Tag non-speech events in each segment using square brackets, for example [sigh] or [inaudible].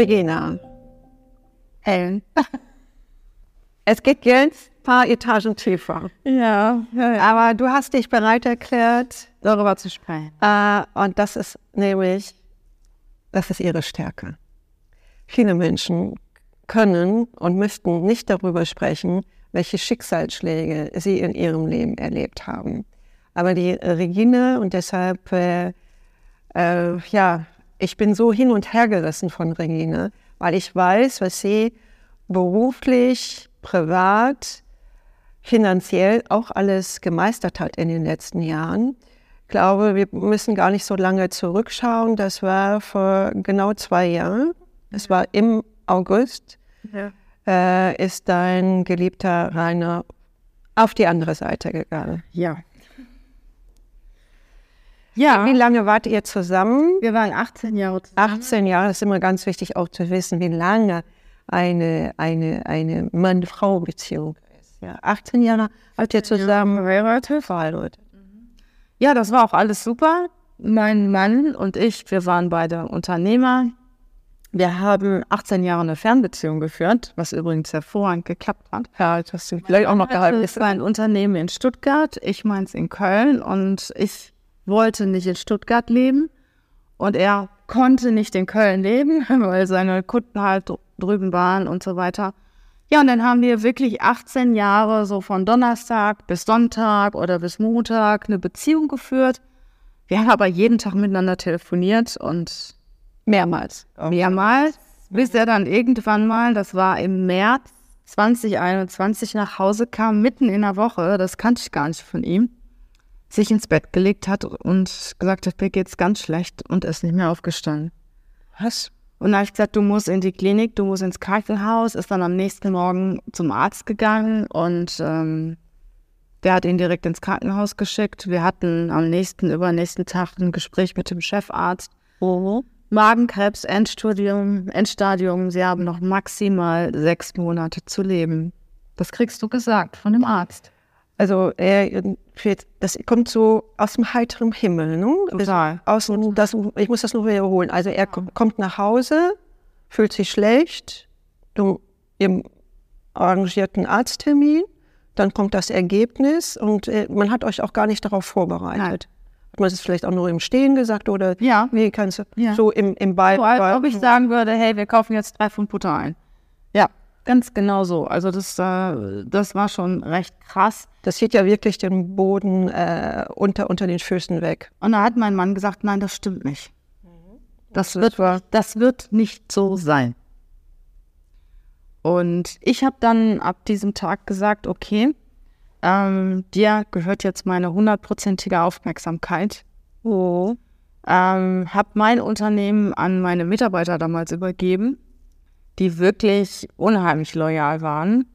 Regina, Helen. [laughs] es geht jetzt ein paar Etagen tiefer. Ja, ja, ja. Aber du hast dich bereit erklärt, darüber zu sprechen. äh, und das ist nämlich, das ist ihre Stärke. Viele Menschen können und müssten nicht darüber sprechen, welche Schicksalsschläge sie in ihrem Leben erlebt haben. Aber die Regine und deshalb, äh, äh, ja, ich bin so hin und her gerissen von Regine, weil ich weiß, was sie beruflich, privat, finanziell auch alles gemeistert hat in den letzten Jahren. Ich glaube, wir müssen gar nicht so lange zurückschauen. Das war vor genau zwei Jahren. Es war im August, Ja. äh, ist dein geliebter Rainer auf die andere Seite gegangen. Ja. Ja, Wie lange wart ihr zusammen? wir waren 18 Jahre zusammen. 18 Jahre, das ist immer ganz wichtig auch zu wissen, wie lange eine, eine, eine Mann-Frau-Beziehung ist. Ja, 18 Jahre habt ihr zusammen verheiratet. verheiratet. Ja, das war auch alles super. Mein Mann und ich, wir waren beide Unternehmer. Wir haben 18 Jahre eine Fernbeziehung geführt, was übrigens hervorragend geklappt hat. Ja, das hast du vielleicht auch noch gehalten. Es war ein Unternehmen in Stuttgart, ich meins in Köln und ich wollte nicht in Stuttgart leben und er konnte nicht in Köln leben, [laughs] weil seine Kunden halt dr- drüben waren und so weiter. Ja, und dann haben wir wirklich 18 Jahre so von Donnerstag bis Sonntag oder bis Montag eine Beziehung geführt. Wir haben aber jeden Tag miteinander telefoniert und Mehrmals. mehrmals, bis er dann irgendwann mal, das war im März 2021, nach Hause kam, mitten in der Woche, das kannte ich gar nicht von ihm, sich ins Bett gelegt hat und gesagt hat, mir geht's ganz schlecht und ist nicht mehr aufgestanden. Was? Und dann habe ich gesagt, du musst in die Klinik, du musst ins Krankenhaus, ist dann am nächsten Morgen zum Arzt gegangen und ähm, der hat ihn direkt ins Krankenhaus geschickt. Wir hatten am nächsten, übernächsten Tag ein Gespräch mit dem Chefarzt. Magenkrebs, Endstadium, Endstadium, sie haben noch maximal sechs Monate zu leben. Das kriegst du gesagt von dem Arzt. Also er, das kommt so aus dem heiteren Himmel, ne? Total. Aus, das, ich muss das nur wiederholen. Also er kom- kommt nach Hause, fühlt sich schlecht, du, ihr arrangiert einen Arzttermin, dann kommt das Ergebnis und äh, man hat euch auch gar nicht darauf vorbereitet. Hat man es vielleicht auch nur im Stehen gesagt oder Ja. wie kannst du Ja. so im, im Ball? So, als ob ich sagen würde, hey, wir kaufen jetzt drei Pfund Butter ein. Ja, ganz genau so. Also das, äh, das war schon recht krass. Das zieht ja wirklich den Boden äh, unter, unter den Füßen weg. Und da hat mein Mann gesagt, nein, das stimmt nicht. Das wird, das wird nicht so sein. Und ich habe dann ab diesem Tag gesagt, okay, ähm, dir gehört jetzt meine hundertprozentige Aufmerksamkeit. Oh. Ähm, habe mein Unternehmen an meine Mitarbeiter damals übergeben, die wirklich unheimlich loyal waren.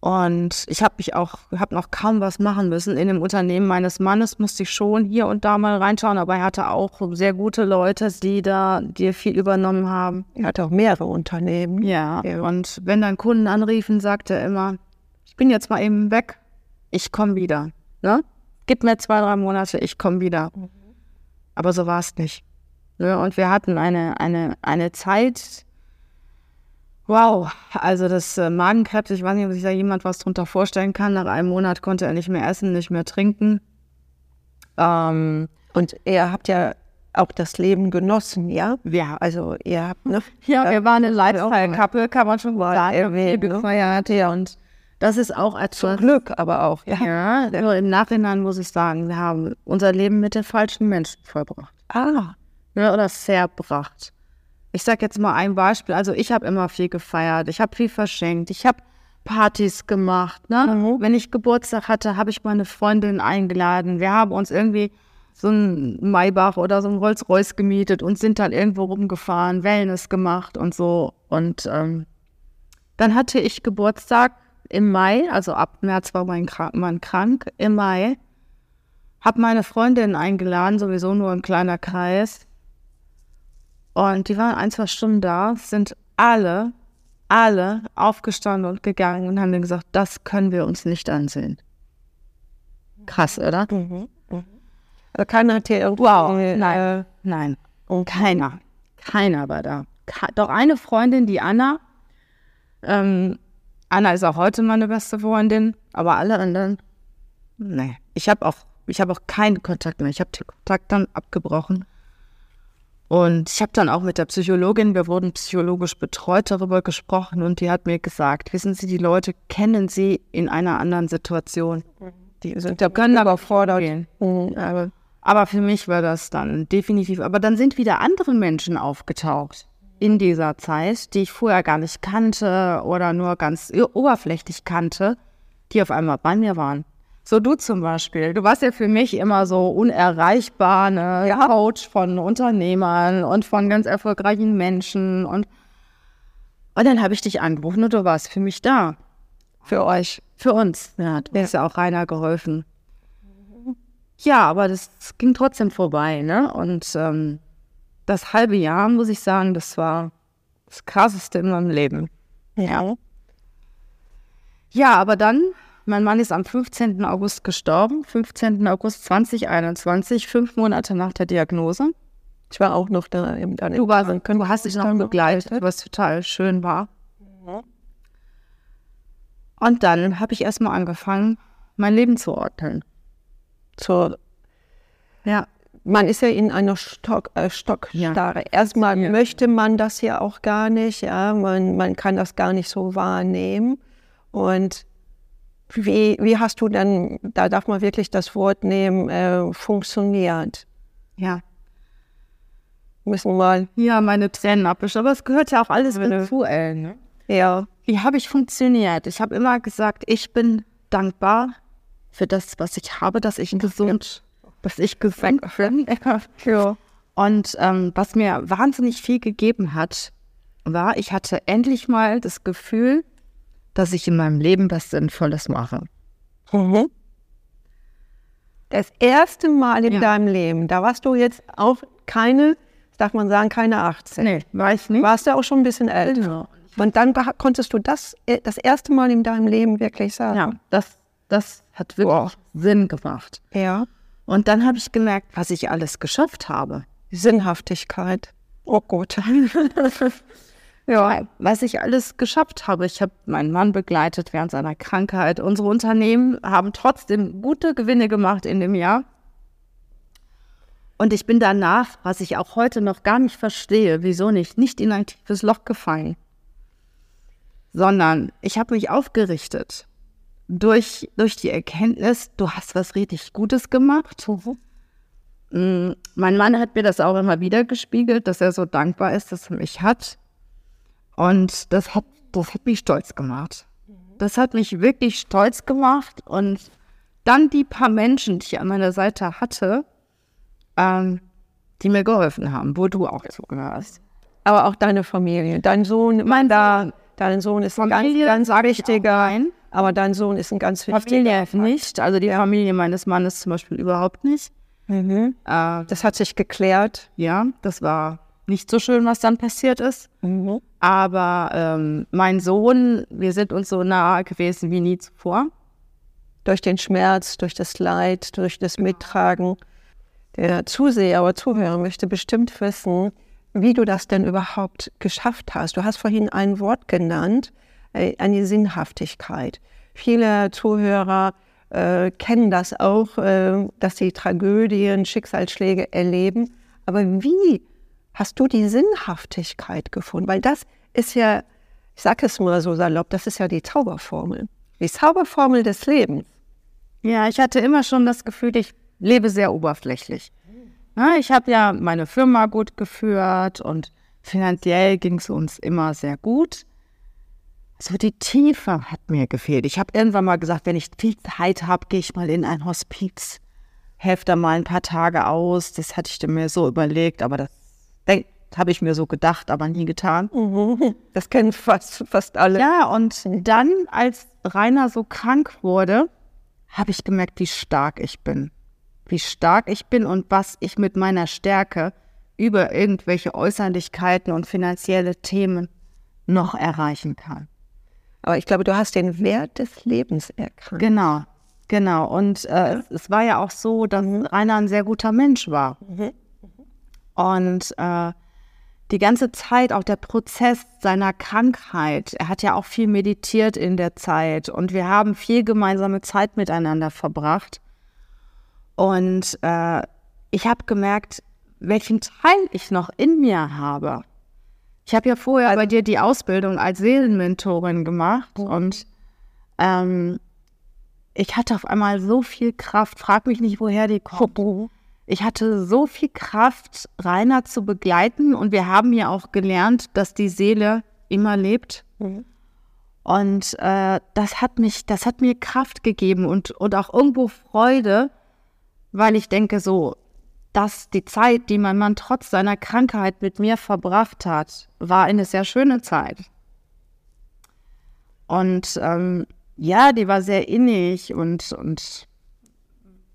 Und ich habe mich auch, habe noch kaum was machen müssen. In dem Unternehmen meines Mannes musste ich schon hier und da mal reinschauen, aber er hatte auch sehr gute Leute, die da dir viel übernommen haben. Er hat auch mehrere Unternehmen. Ja. Ja. Und wenn dann Kunden anriefen, sagte er immer, ich bin jetzt mal eben weg, ich komme wieder. Ne? Gib mir zwei, drei Monate, ich komme wieder. Aber so war es nicht. Ne? Und wir hatten eine, eine, eine Zeit, wow, also das äh, Magenkrebs, ich weiß nicht, ob sich da jemand was drunter vorstellen kann. Nach einem Monat konnte er nicht mehr essen, nicht mehr trinken. Ähm, Und ihr habt ja auch das Leben genossen, ja? ja, Also ihr habt, ne? Ja, wir waren eine. Lifestyle-Couple, kann man schon Mal sagen. erwähnen, Wir ne? gefeiert, ja. Und das ist auch Zum etwas. Glück aber auch, ja. Ja, nur im Nachhinein muss ich sagen, wir haben unser Leben mit den falschen Menschen verbracht. Ah, Ja, oder verbracht. Ich sag jetzt mal ein Beispiel. Also ich habe immer viel gefeiert, ich habe viel verschenkt, ich habe Partys gemacht. Ne? Mhm. Wenn ich Geburtstag hatte, habe ich meine Freundin eingeladen. Wir haben uns irgendwie so ein Maybach oder so ein Rolls-Royce gemietet und sind dann irgendwo rumgefahren, Wellness gemacht und so. Und ähm, dann hatte ich Geburtstag im Mai, also ab März war mein Krank Mann krank, im Mai. Hab meine Freundin eingeladen, sowieso nur ein kleiner Kreis. Und die waren ein, zwei Stunden da, sind alle, alle aufgestanden und gegangen und haben gesagt, das können wir uns nicht ansehen. Krass, oder? mhm. Mhm. Also keiner hat hier irgendwo... Wow, äh, nein. Nein, und keiner. Keiner war da. ka- doch eine Freundin, die Anna. Ähm, Anna ist auch heute meine beste Freundin, aber alle anderen, nee. Ich habe auch, ich habe auch keinen Kontakt mehr. Ich habe den Kontakt dann abgebrochen. Und ich habe dann auch mit der Psychologin, wir wurden psychologisch betreut, darüber gesprochen und die hat mir gesagt, wissen Sie, die Leute kennen Sie in einer anderen Situation. Die sind da Können aber fordern. gehen. Mhm, aber Aber für mich war das dann definitiv. Aber dann sind wieder andere Menschen aufgetaucht in dieser Zeit, die ich vorher gar nicht kannte oder nur ganz oberflächlich kannte, die auf einmal bei mir waren. So du zum Beispiel. Du warst ja für mich immer so unerreichbar, eine Coach von Unternehmern und von ganz erfolgreichen Menschen. Und, und dann habe ich dich angerufen und du warst für mich da. für euch. Für uns. Ja, du hast ja auch Rainer geholfen. Ja, aber das ging trotzdem vorbei, ne? Und ähm, das halbe Jahr, muss ich sagen, das war das Krasseste in meinem Leben. Ja. Ja, aber dann, mein Mann ist am 15. August gestorben, 15. August 2021, fünf Monate nach der Diagnose. Ich war auch noch da im dann Du, warst, du hast dich noch begleitet, was total schön war. Und dann habe ich erstmal angefangen, mein Leben zu ordnen. zur Ja. man ist ja in einer Stock, äh, Stockstarre. Erstmal Ja. möchte man das ja auch gar nicht, ja, man, man kann das gar nicht so wahrnehmen. Und wie, wie hast du dann, da darf man wirklich das Wort nehmen, äh, funktioniert? Ja. Müssen mal, Ja, meine Tränen abwischen. Aber es gehört ja auch alles dazu, ey. Ne? ja, Wie habe ich funktioniert? Ich habe immer gesagt, ich bin dankbar für das, was ich habe, dass ich gesund, dass ich gesund [laughs] bin. ja. Und ähm, was mir wahnsinnig viel gegeben hat, war, ich hatte endlich mal das Gefühl, dass ich in meinem Leben was Sinnvolles mache. Mhm. Das erste Mal in Ja. deinem Leben, da warst du jetzt auch keine, darf man sagen, keine 18. Nee, war ich nicht. Warst du auch schon ein bisschen älter. Ja. Und dann konntest du das äh, das erste Mal in deinem Leben wirklich sagen. Ja, das, das hat wirklich Sinn gemacht. Ja. Und dann habe ich gemerkt, was ich alles geschafft habe. Sinnhaftigkeit. Oh Gott. [laughs] Ja, was ich alles geschafft habe. Ich habe meinen Mann begleitet während seiner Krankheit. Unsere Unternehmen haben trotzdem gute Gewinne gemacht in dem Jahr. Und ich bin danach, was ich auch heute noch gar nicht verstehe, wieso nicht, nicht in ein tiefes Loch gefallen, sondern ich habe mich aufgerichtet durch, durch die Erkenntnis, du hast was richtig Gutes gemacht. Mm, Mein Mann hat mir das auch immer wieder gespiegelt, dass er so dankbar ist, dass er mich hat. Und das hat, das hat mich stolz gemacht. Das hat mich wirklich stolz gemacht. Und dann die paar Menschen, die ich an meiner Seite hatte, ähm, die mir geholfen haben, wo du auch zugehörst. Aber auch deine Familie. Dein Sohn, Mein da, dein Sohn ist ein ganz, Familie ganz sage ich wichtiger. Aber dein Sohn ist ein ganz Familie wichtiger. nicht. Also die Familie meines Mannes zum Beispiel überhaupt nicht. Mhm. Äh, Das hat sich geklärt. ja, das war nicht so schön, was dann passiert ist. Mhm. Aber ähm, mein Sohn, wir sind uns so nah gewesen wie nie zuvor. Durch den Schmerz, durch das Leid, durch das Mittragen. Der Zuseher oder Zuhörer möchte bestimmt wissen, wie du das denn überhaupt geschafft hast. Du hast vorhin ein Wort genannt, äh, eine Sinnhaftigkeit. Viele Zuhörer äh, kennen das auch, äh, dass sie Tragödien, Schicksalsschläge erleben. Aber wie hast du die Sinnhaftigkeit gefunden? Weil das ist ja, ich sage es mal so salopp, das ist ja die Zauberformel. Die Zauberformel des Lebens. Ja, ich hatte immer schon das Gefühl, ich lebe sehr oberflächlich. Ja, ich habe ja meine Firma gut geführt und finanziell ging es uns immer sehr gut. So die Tiefe hat mir gefehlt. Ich habe irgendwann mal gesagt, wenn ich viel Zeit habe, gehe ich mal in ein Hospiz, helfe da mal ein paar Tage aus. Das hatte ich mir so überlegt, aber das habe ich mir so gedacht, aber nie getan. Das kennen fast, fast alle. Ja, und dann, als Rainer so krank wurde, habe ich gemerkt, wie stark ich bin. Wie stark ich bin und was ich mit meiner Stärke über irgendwelche Äußerlichkeiten und finanzielle Themen noch erreichen kann. Aber ich glaube, du hast den Wert des Lebens erkannt. Genau, genau. Und äh, es, es war ja auch so, dass Rainer ein sehr guter Mensch war. Und äh, die ganze Zeit, auch der Prozess seiner Krankheit, er hat ja auch viel meditiert in der Zeit und wir haben viel gemeinsame Zeit miteinander verbracht. Und äh, ich habe gemerkt, welchen Teil ich noch in mir habe. Ich habe ja vorher bei dir die Ausbildung als Seelenmentorin gemacht und ähm, ich hatte auf einmal so viel Kraft. Frag mich nicht, woher die kommt. Ich hatte so viel Kraft, Rainer zu begleiten und wir haben ja auch gelernt, dass die Seele immer lebt. Mhm. Und äh, das hat mich, das hat mir Kraft gegeben und, und auch irgendwo Freude, weil ich denke so, dass die Zeit, die mein Mann trotz seiner Krankheit mit mir verbracht hat, war eine sehr schöne Zeit. Und ähm, ja, die war sehr innig und, und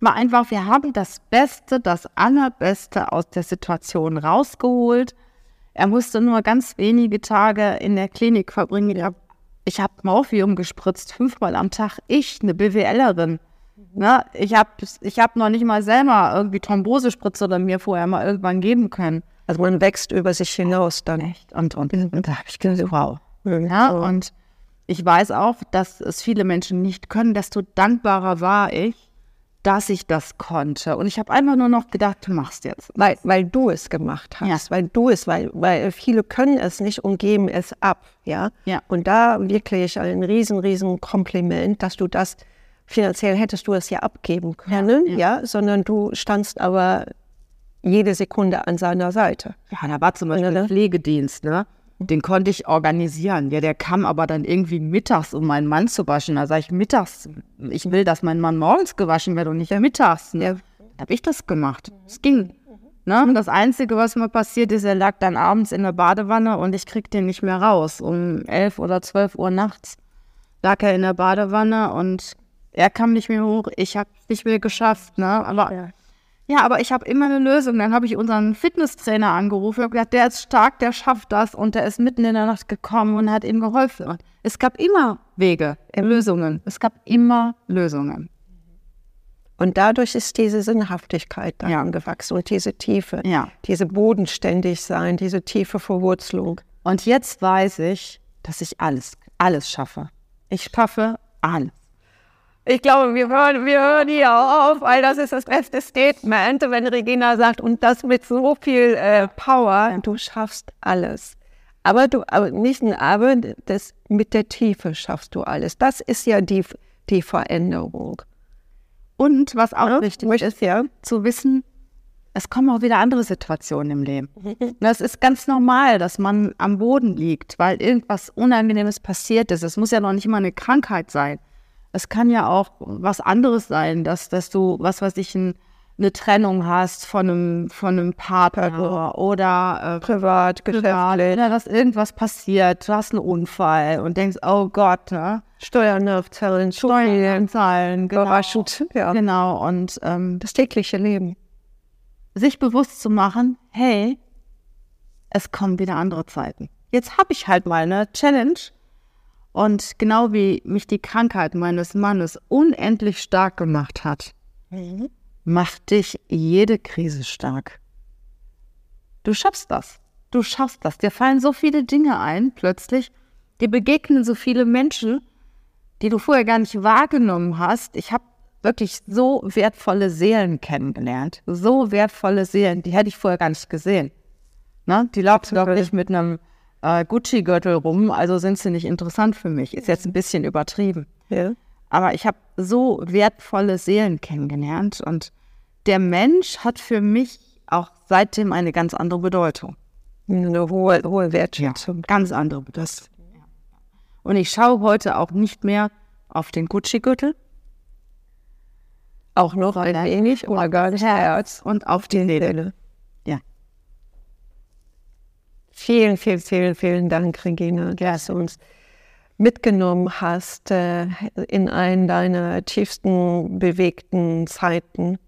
war einfach, wir haben das Beste, das Allerbeste aus der Situation rausgeholt. Er musste nur ganz wenige Tage in der Klinik verbringen. Ich habe Morphium gespritzt, fünfmal am Tag. Ich, eine BWLerin. Ne? Ich habe ich hab noch nicht mal selber irgendwie Thrombosespritze oder mir vorher mal irgendwann geben können. Also man wächst über sich hinaus dann. Echt? Und, und, und da habe ich gedacht, wow. Ja, und ich weiß auch, dass es viele Menschen nicht können. Desto dankbarer war ich, dass ich das konnte. Und ich habe einfach nur noch gedacht, du machst jetzt. Weil, weil du es gemacht hast, ja. weil du es, weil, weil viele können es nicht und geben es ab, ja. ja. Und da wirklich ein riesen, riesen Kompliment, dass du das, finanziell hättest du es ja abgeben können, ja, ja. ja sondern du standst aber jede Sekunde an seiner Seite. Ja, da war zum Beispiel der Pflegedienst, ne? Den konnte ich organisieren. Ja, der kam aber dann irgendwie mittags, um meinen Mann zu waschen. Da sage ich mittags, ich will, dass mein Mann morgens gewaschen wird und nicht mittags. Ne? Ja. Habe ich das gemacht. Es ging. Ne? Das Einzige, was mir passiert ist, er lag dann abends in der Badewanne und ich krieg den nicht mehr raus. Um elf oder zwölf Uhr nachts lag er in der Badewanne und er kam nicht mehr hoch. Ich habe nicht mehr geschafft. Ne? Aber ja. Ja, aber ich habe immer eine Lösung. Dann habe ich unseren Fitnesstrainer angerufen und gesagt, der ist stark, der schafft das und der ist mitten in der Nacht gekommen und hat ihm geholfen. Und es gab immer Wege, äh, Lösungen. Es gab immer Lösungen. Und dadurch ist diese Sinnhaftigkeit dann ja. gewachsen und diese Tiefe, ja. diese bodenständig sein, diese tiefe Verwurzelung. Und jetzt weiß ich, dass ich alles, alles schaffe. Ich schaffe alles. Ich glaube, wir hören, wir hören hier auf, weil das ist das beste Statement, wenn Regina sagt, und das mit so viel äh, Power, du schaffst alles. Aber du, aber nicht ein Aber, das mit der Tiefe schaffst du alles. Das ist ja die, die Veränderung. Und was auch ja, wichtig ist, ja, zu wissen, es kommen auch wieder andere Situationen im Leben. Das ist ganz normal, dass man am Boden liegt, weil irgendwas Unangenehmes passiert ist. Es muss ja noch nicht mal eine Krankheit sein. Es kann ja auch was anderes sein, dass, dass du, was weiß ich, ein, eine Trennung hast von einem, von einem Partner oder äh, privat, geschäftlich. Oder dass irgendwas passiert, du hast einen Unfall und denkst, oh Gott, ne? Steuern nachzahlen, Steuern zahlen, genau. Überraschend, ja. Genau, und ähm, das tägliche Leben. Sich bewusst zu machen, hey, es kommen wieder andere Zeiten. Jetzt habe ich halt mal eine Challenge und genau wie mich die Krankheit meines Mannes unendlich stark gemacht hat, mhm. macht dich jede Krise stark. Du schaffst das. Du schaffst das. Dir fallen so viele Dinge ein, plötzlich. Dir begegnen so viele Menschen, die du vorher gar nicht wahrgenommen hast. Ich habe wirklich so wertvolle Seelen kennengelernt. So wertvolle Seelen, die hätte ich vorher gar nicht gesehen. Ne? Die laufen doch nicht mit einem äh, Gucci-Gürtel rum, also sind sie nicht interessant für mich. Ist jetzt ein bisschen übertrieben. Ja. Aber ich habe so wertvolle Seelen kennengelernt und der Mensch hat für mich auch seitdem eine ganz andere Bedeutung. Eine hohe, hohe Wertschätzung. Ja, ganz andere Bedeutung. Und ich schaue heute auch nicht mehr auf den Gucci-Gürtel. Auch noch ein wenig oder gar nicht Herz und auf die Seele. Vielen, vielen, vielen, vielen Dank, Regina, dass du uns mitgenommen hast äh, in einen deiner tiefsten bewegten Zeiten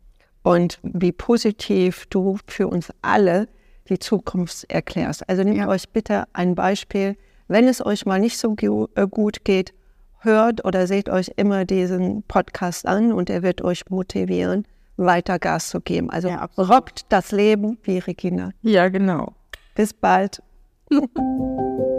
und wie positiv du für uns alle die Zukunft erklärst. Also nehmt ja. euch bitte ein Beispiel, wenn es euch mal nicht so äh, gut geht, hört oder seht euch immer diesen Podcast an und er wird euch motivieren, weiter Gas zu geben. Also ja, rockt das Leben wie Regina. Ja, genau. Bis bald. [laughs]